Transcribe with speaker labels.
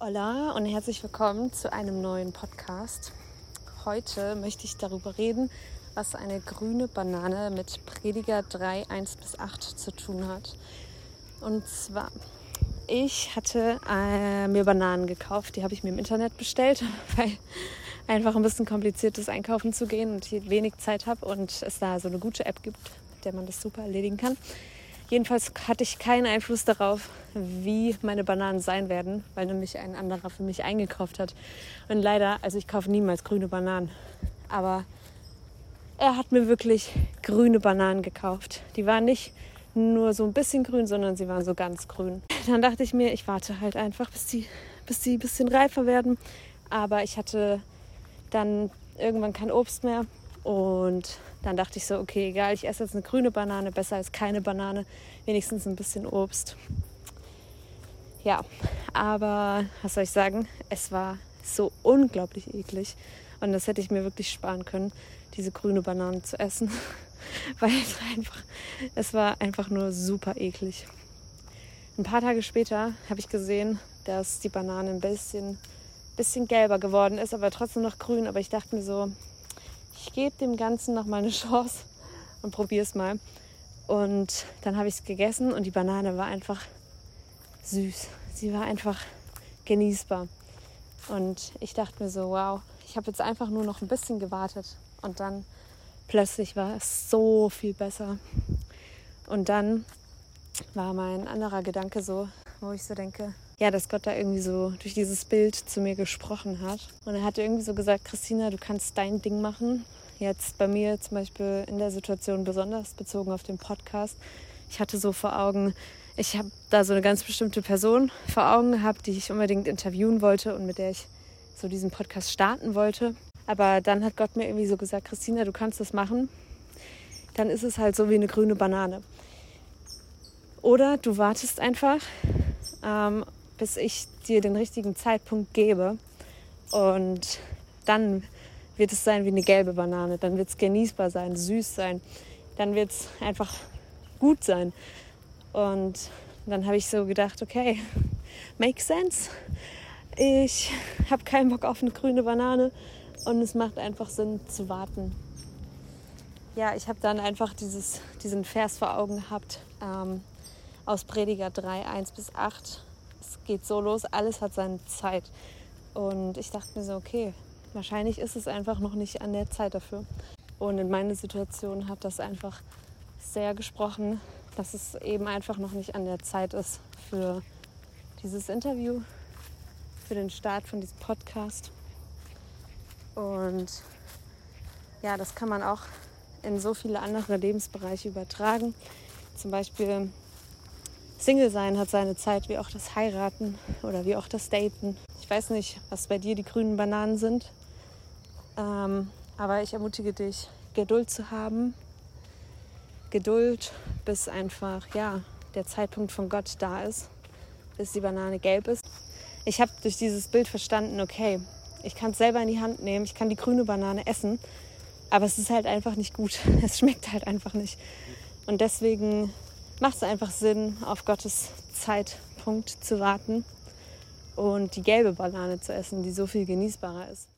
Speaker 1: Hola und herzlich willkommen zu einem neuen Podcast. Heute möchte ich darüber reden, was eine grüne Banane mit Prediger 3, 1 bis 8 zu tun hat. Und zwar, ich hatte äh, mir Bananen gekauft, die habe ich mir im Internet bestellt, weil einfach ein bisschen kompliziert ist, einkaufen zu gehen und ich wenig Zeit habe und es da so eine gute App gibt, mit der man das super erledigen kann. Jedenfalls hatte ich keinen Einfluss darauf, wie meine Bananen sein werden, weil nämlich ein anderer für mich eingekauft hat. Und leider, also ich kaufe niemals grüne Bananen, aber er hat mir wirklich grüne Bananen gekauft. Die waren nicht nur so ein bisschen grün, sondern sie waren so ganz grün. Dann dachte ich mir, ich warte halt einfach, bis die, bis die ein bisschen reifer werden. Aber ich hatte dann irgendwann kein Obst mehr und dann dachte ich so, okay, egal, ich esse jetzt eine grüne Banane, besser als keine Banane, wenigstens ein bisschen Obst. Ja, aber was soll ich sagen, es war so unglaublich eklig und das hätte ich mir wirklich sparen können, diese grüne Banane zu essen, weil es einfach, es war einfach nur super eklig. Ein paar Tage später habe ich gesehen, dass die Banane ein bisschen, bisschen gelber geworden ist, aber trotzdem noch grün. Aber ich dachte mir so, ich gebe dem Ganzen noch mal eine Chance und probiere es mal. Und dann habe ich es gegessen und die Banane war einfach süß. Sie war einfach genießbar. Und ich dachte mir so, wow, ich habe jetzt einfach nur noch ein bisschen gewartet. Und dann plötzlich war es so viel besser. Und dann war mein anderer Gedanke so, wo ich so denke, ja, dass Gott da irgendwie so durch dieses Bild zu mir gesprochen hat. Und er hat irgendwie so gesagt, Christina, du kannst dein Ding machen. Jetzt bei mir zum Beispiel in der Situation besonders bezogen auf den Podcast. Ich hatte so vor Augen, ich habe da so eine ganz bestimmte Person vor Augen gehabt, die ich unbedingt interviewen wollte und mit der ich so diesen Podcast starten wollte. Aber dann hat Gott mir irgendwie so gesagt, Christina, du kannst das machen. Dann ist es halt so wie eine grüne Banane. Oder du wartest einfach ähm, bis ich dir den richtigen Zeitpunkt gebe. Und dann wird es sein wie eine gelbe Banane. Dann wird es genießbar sein, süß sein. Dann wird es einfach gut sein. Und dann habe ich so gedacht, okay, makes sense. Ich habe keinen Bock auf eine grüne Banane und es macht einfach Sinn zu warten. Ja, ich habe dann einfach dieses, diesen Vers vor Augen gehabt ähm, aus Prediger 3, 1 bis 8 es geht so los, alles hat seine Zeit. Und ich dachte mir so, okay, wahrscheinlich ist es einfach noch nicht an der Zeit dafür. Und in meiner Situation hat das einfach sehr gesprochen, dass es eben einfach noch nicht an der Zeit ist für dieses Interview, für den Start von diesem Podcast. Und ja, das kann man auch in so viele andere Lebensbereiche übertragen. Zum Beispiel Single sein hat seine Zeit, wie auch das Heiraten oder wie auch das Daten. Ich weiß nicht, was bei dir die grünen Bananen sind, ähm, aber ich ermutige dich, Geduld zu haben. Geduld, bis einfach ja der Zeitpunkt von Gott da ist, bis die Banane gelb ist. Ich habe durch dieses Bild verstanden, okay, ich kann es selber in die Hand nehmen, ich kann die grüne Banane essen, aber es ist halt einfach nicht gut. Es schmeckt halt einfach nicht. Und deswegen macht es einfach Sinn, auf Gottes Zeitpunkt zu warten und die gelbe Banane zu essen, die so viel genießbarer ist.